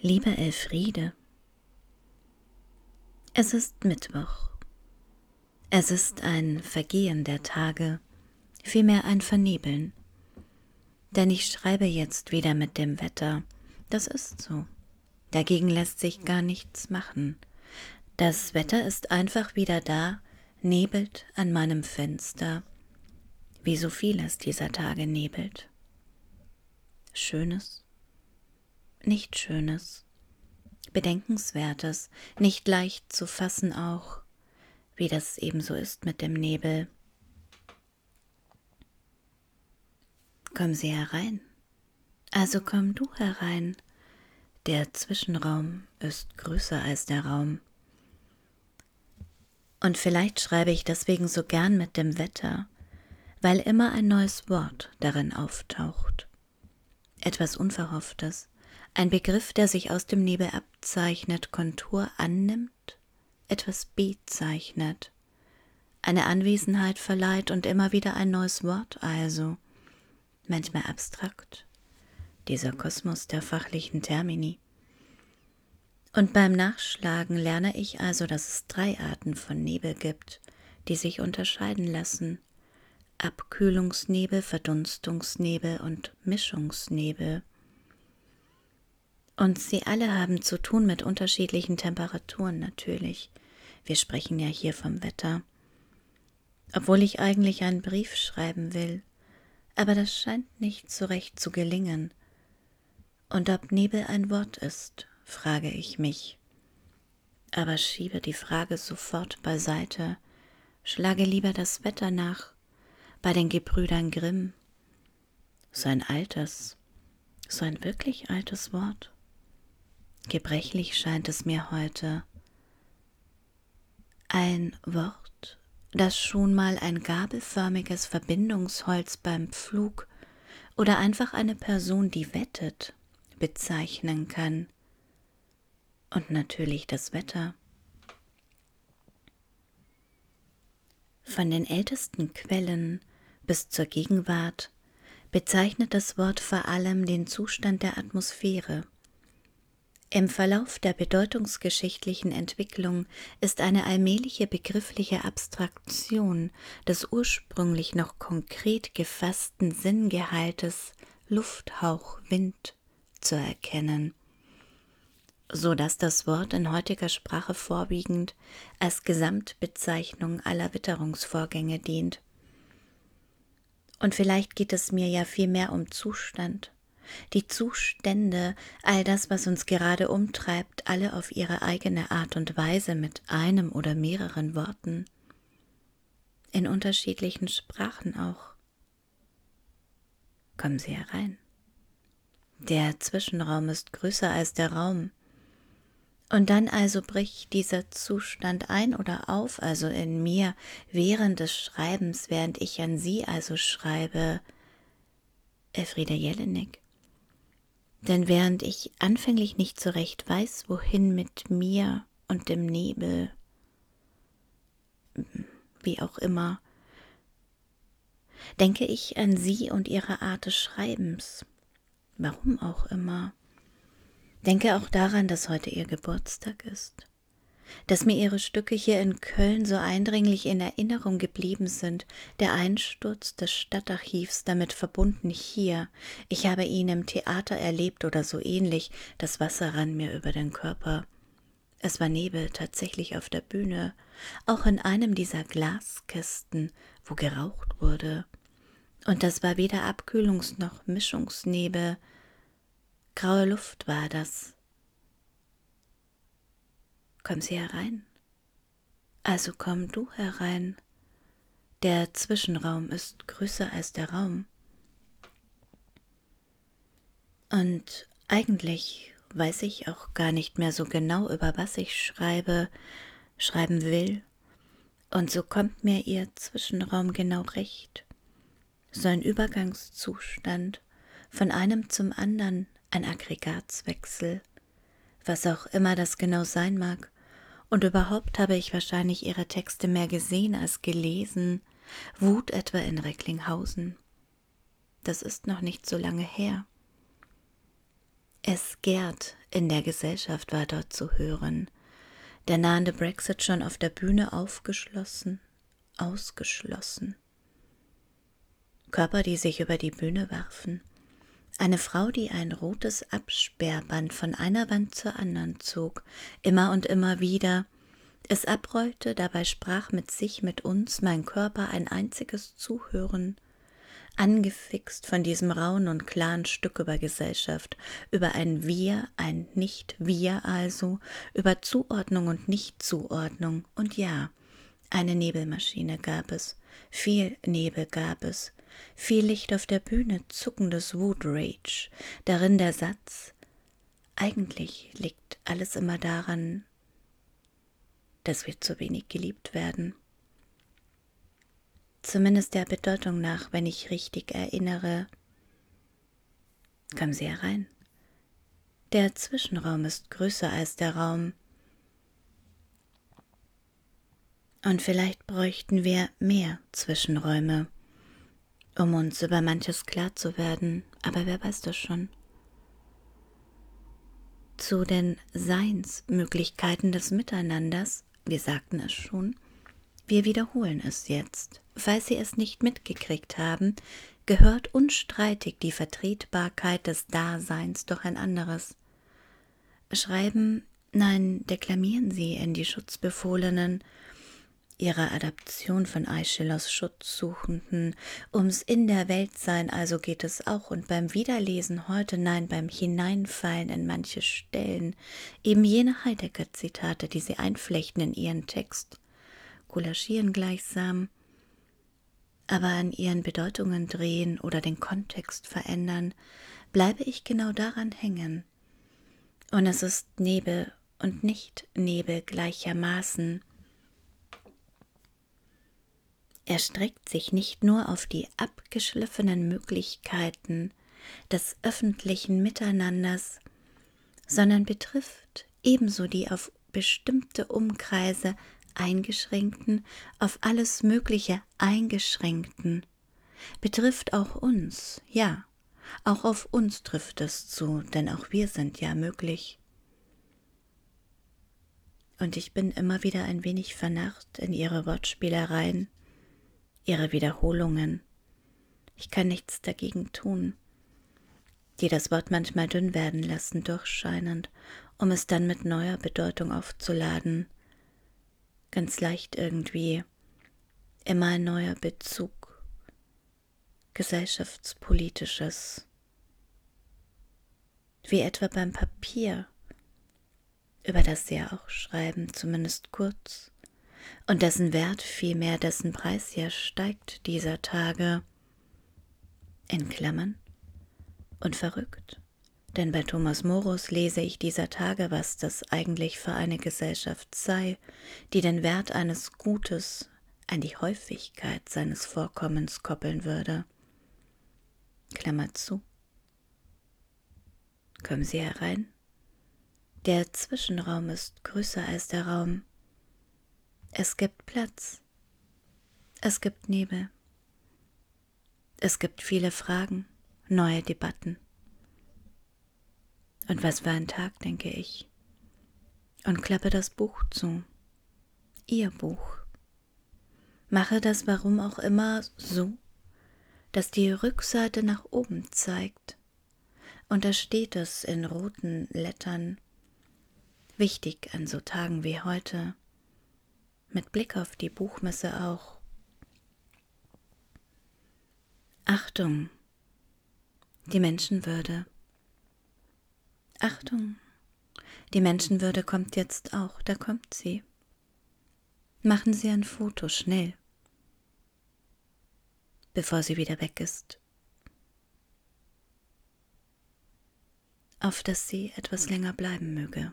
Liebe Elfriede, es ist Mittwoch. Es ist ein Vergehen der Tage, vielmehr ein Vernebeln. Denn ich schreibe jetzt wieder mit dem Wetter. Das ist so. Dagegen lässt sich gar nichts machen. Das Wetter ist einfach wieder da, nebelt an meinem Fenster, wie so vieles dieser Tage nebelt. Schönes, nicht Schönes, Bedenkenswertes, nicht leicht zu fassen auch, wie das ebenso ist mit dem Nebel. Komm sie herein, also komm du herein, der Zwischenraum ist größer als der Raum. Und vielleicht schreibe ich deswegen so gern mit dem Wetter, weil immer ein neues Wort darin auftaucht. Etwas Unverhofftes, ein Begriff, der sich aus dem Nebel abzeichnet, Kontur annimmt, etwas bezeichnet, eine Anwesenheit verleiht und immer wieder ein neues Wort also, manchmal abstrakt, dieser Kosmos der fachlichen Termini. Und beim Nachschlagen lerne ich also, dass es drei Arten von Nebel gibt, die sich unterscheiden lassen. Abkühlungsnebel, Verdunstungsnebel und Mischungsnebel. Und sie alle haben zu tun mit unterschiedlichen Temperaturen natürlich. Wir sprechen ja hier vom Wetter. Obwohl ich eigentlich einen Brief schreiben will, aber das scheint nicht so recht zu gelingen. Und ob Nebel ein Wort ist, frage ich mich. Aber schiebe die Frage sofort beiseite, schlage lieber das Wetter nach, bei den Gebrüdern Grimm. So ein altes, so ein wirklich altes Wort. Gebrechlich scheint es mir heute. Ein Wort, das schon mal ein gabelförmiges Verbindungsholz beim Pflug oder einfach eine Person, die wettet, bezeichnen kann. Und natürlich das Wetter. Von den ältesten Quellen bis zur Gegenwart bezeichnet das Wort vor allem den Zustand der Atmosphäre im Verlauf der bedeutungsgeschichtlichen Entwicklung ist eine allmähliche begriffliche Abstraktion des ursprünglich noch konkret gefassten Sinngehaltes Lufthauch Wind zu erkennen, so dass das Wort in heutiger Sprache vorwiegend als Gesamtbezeichnung aller Witterungsvorgänge dient. Und vielleicht geht es mir ja vielmehr um Zustand, die Zustände, all das, was uns gerade umtreibt, alle auf ihre eigene Art und Weise mit einem oder mehreren Worten, in unterschiedlichen Sprachen auch. Kommen Sie herein. Der Zwischenraum ist größer als der Raum. Und dann also bricht dieser Zustand ein oder auf, also in mir, während des Schreibens, während ich an Sie also schreibe, Elfriede Jelinek. Denn während ich anfänglich nicht so recht weiß, wohin mit mir und dem Nebel, wie auch immer, denke ich an sie und ihre Art des Schreibens, warum auch immer. Denke auch daran, dass heute ihr Geburtstag ist dass mir ihre Stücke hier in Köln so eindringlich in Erinnerung geblieben sind, der Einsturz des Stadtarchivs damit verbunden hier, ich habe ihn im Theater erlebt oder so ähnlich, das Wasser rann mir über den Körper. Es war Nebel tatsächlich auf der Bühne, auch in einem dieser Glaskästen, wo geraucht wurde. Und das war weder Abkühlungs- noch Mischungsnebel. Graue Luft war das, Komm sie herein. Also komm du herein. Der Zwischenraum ist größer als der Raum. Und eigentlich weiß ich auch gar nicht mehr so genau, über was ich schreibe, schreiben will. Und so kommt mir ihr Zwischenraum genau recht. So ein Übergangszustand, von einem zum anderen ein Aggregatswechsel, was auch immer das genau sein mag. Und überhaupt habe ich wahrscheinlich ihre Texte mehr gesehen als gelesen. Wut etwa in Recklinghausen. Das ist noch nicht so lange her. Es gärt in der Gesellschaft war dort zu hören. Der nahende Brexit schon auf der Bühne aufgeschlossen, ausgeschlossen. Körper, die sich über die Bühne warfen. Eine Frau, die ein rotes Absperrband von einer Wand zur anderen zog, immer und immer wieder, es abrollte, dabei sprach mit sich, mit uns, mein Körper ein einziges Zuhören, angefixt von diesem rauen und klaren Stück über Gesellschaft, über ein Wir, ein Nicht-Wir also, über Zuordnung und Nichtzuordnung. Und ja, eine Nebelmaschine gab es, viel Nebel gab es, viel Licht auf der Bühne, zuckendes Wutrage, darin der Satz Eigentlich liegt alles immer daran, dass wir zu wenig geliebt werden. Zumindest der Bedeutung nach, wenn ich richtig erinnere. Kommen Sie herein. Der Zwischenraum ist größer als der Raum. Und vielleicht bräuchten wir mehr Zwischenräume, um uns über manches klar zu werden, aber wer weiß das schon? Zu den Seinsmöglichkeiten des Miteinanders wir sagten es schon. Wir wiederholen es jetzt. Falls Sie es nicht mitgekriegt haben, gehört unstreitig die Vertretbarkeit des Daseins doch ein anderes. Schreiben, nein, deklamieren Sie in die Schutzbefohlenen, ihrer Adaption von Aeschylus Schutzsuchenden. Ums in der Welt sein also geht es auch. Und beim Wiederlesen heute, nein, beim Hineinfallen in manche Stellen, eben jene Heidegger-Zitate, die sie einflechten in ihren Text, collagieren gleichsam, aber an ihren Bedeutungen drehen oder den Kontext verändern, bleibe ich genau daran hängen. Und es ist Nebel und nicht Nebel gleichermaßen, erstreckt sich nicht nur auf die abgeschliffenen Möglichkeiten des öffentlichen Miteinanders, sondern betrifft ebenso die auf bestimmte Umkreise eingeschränkten, auf alles Mögliche eingeschränkten, betrifft auch uns, ja, auch auf uns trifft es zu, denn auch wir sind ja möglich. Und ich bin immer wieder ein wenig vernarrt in ihre Wortspielereien, ihre Wiederholungen. Ich kann nichts dagegen tun, die das Wort manchmal dünn werden lassen, durchscheinend, um es dann mit neuer Bedeutung aufzuladen. Ganz leicht irgendwie, immer ein neuer Bezug, gesellschaftspolitisches, wie etwa beim Papier, über das Sie ja auch schreiben, zumindest kurz und dessen Wert vielmehr dessen Preis ja steigt dieser Tage. In Klammern und verrückt. Denn bei Thomas Morus lese ich dieser Tage, was das eigentlich für eine Gesellschaft sei, die den Wert eines Gutes an die Häufigkeit seines Vorkommens koppeln würde. Klammer zu. Kommen Sie herein. Der Zwischenraum ist größer als der Raum, es gibt Platz. Es gibt Nebel. Es gibt viele Fragen, neue Debatten. Und was für ein Tag, denke ich. Und klappe das Buch zu. Ihr Buch. Mache das warum auch immer so, dass die Rückseite nach oben zeigt. Und da steht es in roten Lettern. Wichtig an so Tagen wie heute mit Blick auf die Buchmesse auch. Achtung, die Menschenwürde. Achtung, die Menschenwürde kommt jetzt auch, da kommt sie. Machen Sie ein Foto schnell, bevor sie wieder weg ist. Auf dass sie etwas länger bleiben möge.